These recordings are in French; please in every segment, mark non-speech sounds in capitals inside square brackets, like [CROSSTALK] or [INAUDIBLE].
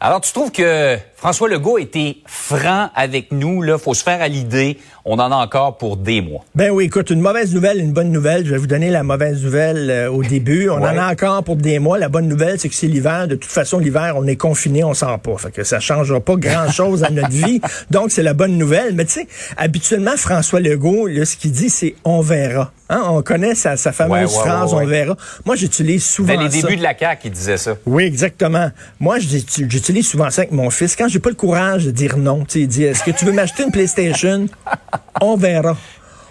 Alors, tu trouves que François Legault était franc avec nous, là, faut se faire à l'idée, on en a encore pour des mois. Ben oui, écoute, une mauvaise nouvelle, une bonne nouvelle. Je vais vous donner la mauvaise nouvelle euh, au [LAUGHS] début. On en a encore pour des mois. La bonne nouvelle, c'est que c'est l'hiver. De toute façon, l'hiver, on est confiné, on sort pas. Fait que ça changera pas grand-chose à notre vie. [LAUGHS] Donc, c'est la bonne nouvelle. Mais tu sais, habituellement, François Legault, là, ce qu'il dit, c'est « on verra Hein, On connaît sa, sa fameuse Ouais, ouais, phrase. On verra ». Moi, j'utilise souvent Dès les ça. débuts de la CAQ, il disait ça. Oui, exactement. Moi, j'utilise j'utilise souvent ça avec mon fils. Quand j'ai pas le courage de dire non, tu sais, il dit, est-ce que tu veux m'acheter une PlayStation? [LAUGHS] On verra.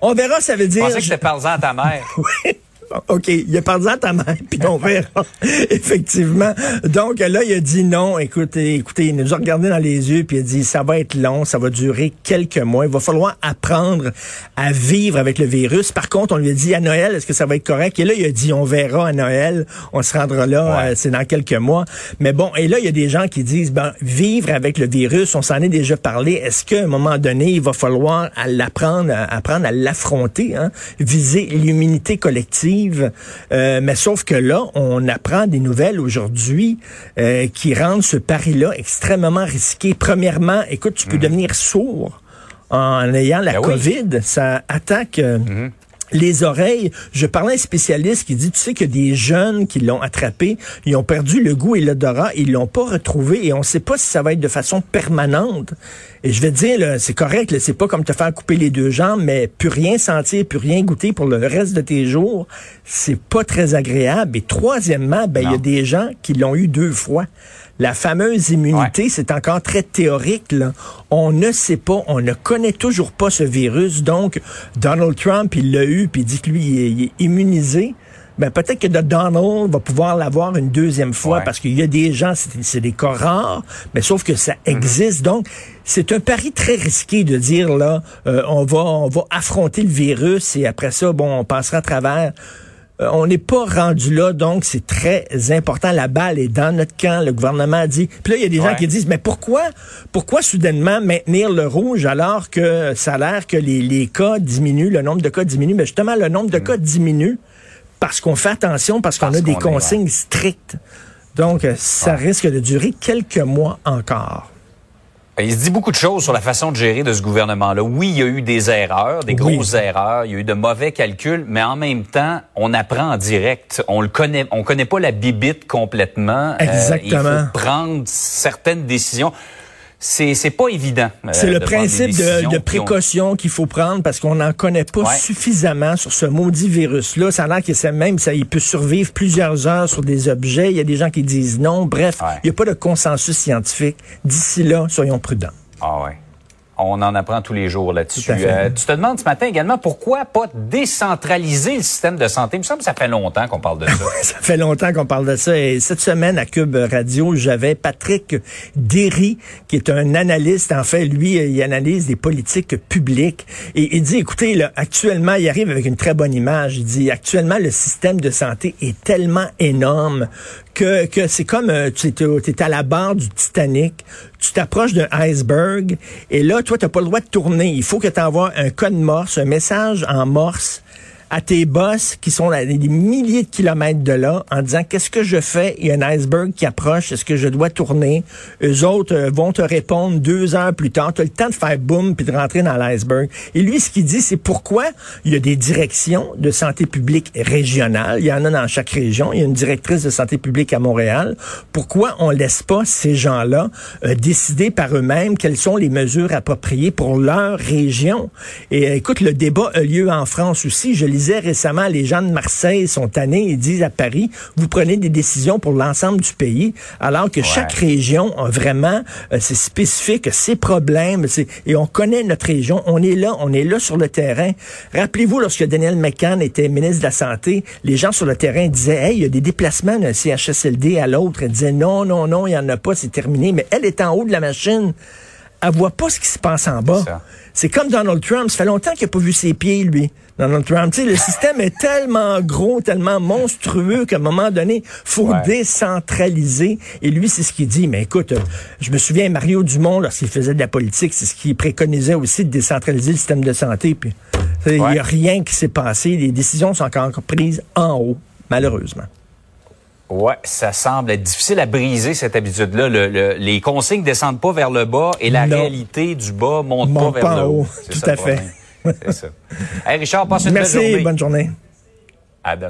On verra, ça veut Je dire... pensais que c'était parlant à ta mère. [LAUGHS] Oui. OK, il a parlé à ta mère, [LAUGHS] puis on verra. [LAUGHS] Effectivement. Donc là, il a dit non. Écoutez, écoutez, il nous a regardé dans les yeux, puis il a dit ça va être long, ça va durer quelques mois. Il va falloir apprendre à vivre avec le virus. Par contre, on lui a dit à Noël, est-ce que ça va être correct? Et là, il a dit on verra à Noël, on se rendra là, Ouais. euh, c'est dans quelques mois. Mais bon, et là, il y a des gens qui disent ben vivre avec le virus, on s'en est déjà parlé. Est-ce qu'à un moment donné, il va falloir l'apprendre, apprendre à l'affronter, hein? viser l'immunité collective? Euh, mais sauf que là, on apprend des nouvelles aujourd'hui euh, qui rendent ce pari-là extrêmement risqué. Premièrement, écoute, tu peux devenir sourd en ayant la Ben oui. COVID. Ça attaque. euh, les oreilles. Je parlais à un spécialiste qui dit, tu sais que des jeunes qui l'ont attrapé, ils ont perdu le goût et l'odorat, ils l'ont pas retrouvé et on sait pas si ça va être de façon permanente. Et je vais te dire, là, c'est correct, là, c'est pas comme te faire couper les deux jambes, mais plus rien sentir, plus rien goûter pour le reste de tes jours, c'est pas très agréable. Et troisièmement, ben, il y a des gens qui l'ont eu deux fois. La fameuse immunité, c'est encore très théorique. Là. On ne sait pas, on ne connaît toujours pas ce virus. Donc, Donald Trump, il l'a eu, puis il dit que lui, il est, il est immunisé. Ben, peut-être que Donald va pouvoir l'avoir une deuxième fois Ouais. parce qu'il y a des gens, c'est c'est des cas rares, mais sauf que ça Mhm. existe. Donc, c'est un pari très risqué de dire là, euh, on va on va affronter le virus et après ça, bon, on passera à travers. Euh, on n'est pas rendu là, donc c'est très important. La balle est dans notre camp. Le gouvernement a dit. Puis là, il y a des gens qui disent, mais pourquoi, pourquoi soudainement maintenir le rouge alors que ça a l'air que les, les cas diminuent, le nombre de cas diminue? Mais justement, le nombre de cas diminue parce qu'on fait attention, parce qu'on a des est, consignes strictes. Donc, euh, ça risque de durer quelques mois encore. Il se dit beaucoup de choses sur la façon de gérer de ce gouvernement-là. Oui, il y a eu des erreurs, des Oui. grosses erreurs, il y a eu de mauvais calculs, mais en même temps, on apprend en direct. On le connaît, on connaît pas la bibite complètement. Euh, Exactement. il faut prendre certaines décisions. C'est c'est pas évident. euh, C'est le principe de, précaution qu'il faut prendre parce qu'on n'en connaît pas Ouais. suffisamment sur ce maudit virus-là. Ça a l'air que même, ça, il peut survivre plusieurs heures sur des objets. Il y a des gens qui disent non. Bref, Ouais. il n'y a pas de consensus scientifique. D'ici là, soyons prudents. Ah ouais. On en apprend tous les jours là-dessus. Euh, tu te demandes ce matin également pourquoi pas décentraliser le système de santé. Il me semble que ça fait longtemps qu'on parle de ça. [LAUGHS] Ça fait longtemps qu'on parle de ça. Et cette semaine, à Cube Radio, j'avais Patrick Derry, qui est un analyste. En fait, lui, il analyse des politiques publiques. Et il dit, écoutez, là, actuellement, il arrive avec une très bonne image. Il dit, actuellement, le système de santé est tellement énorme que, que c'est comme, euh, tu es, à la barre du Titanic, tu t'approches d'un iceberg, et là, toi, tu n'as pas le droit de tourner. Il faut que tu envoies un code morse, un message en morse à tes boss qui sont à des milliers de kilomètres de là en disant qu'est-ce que je fais? Il y a un iceberg qui approche, est-ce que je dois tourner? Eux autres euh, vont te répondre deux heures plus tard. Tu as le temps de faire boum puis de rentrer dans l'iceberg. Et lui, ce qu'il dit, c'est pourquoi il y a des directions de santé publique régionales. Il y en a dans chaque région. Il y a une directrice de santé publique à Montréal. Pourquoi on laisse pas ces gens-là euh, décider par eux-mêmes quelles sont les mesures appropriées pour leur région? Et euh, écoute, le débat a lieu en France aussi. Je lisais récemment, les gens de Marseille sont tannés, ils disent à Paris, vous prenez des décisions pour l'ensemble du pays, alors que chaque région a vraiment euh, ses spécifiques, ses problèmes, c'est- et on connaît notre région, on est là, on est là sur le terrain. Rappelez-vous, lorsque Daniel McCann était ministre de la Santé, les gens sur le terrain disaient, hey, il y a des déplacements d'un CHSLD à l'autre. Elle disait, non, non, non, il n'y en a pas, c'est terminé. Mais elle est en haut de la machine. Elle voit pas ce qui se passe en bas. C'est comme Donald Trump. Ça fait longtemps qu'il n'a pas vu ses pieds, lui. Donald Trump. Tu sais, le [LAUGHS] système est tellement gros, tellement monstrueux qu'à un moment donné, faut Ouais. décentraliser. Et lui, c'est ce qu'il dit. Mais écoute, euh, je me souviens, Mario Dumont, lorsqu'il faisait de la politique, c'est ce qu'il préconisait aussi de décentraliser le système de santé. Puis, il n'y a Ouais. rien qui s'est passé. Les décisions sont encore prises en haut, malheureusement. Ouais, ça semble être difficile à briser cette habitude-là. Le- le- les consignes descendent pas vers le bas et la Non. réalité du bas monte, Monte pas vers le haut. Tout ça à fait. C'est ça. Hey Richard, passe une Merci, journée. bonne journée. À demain.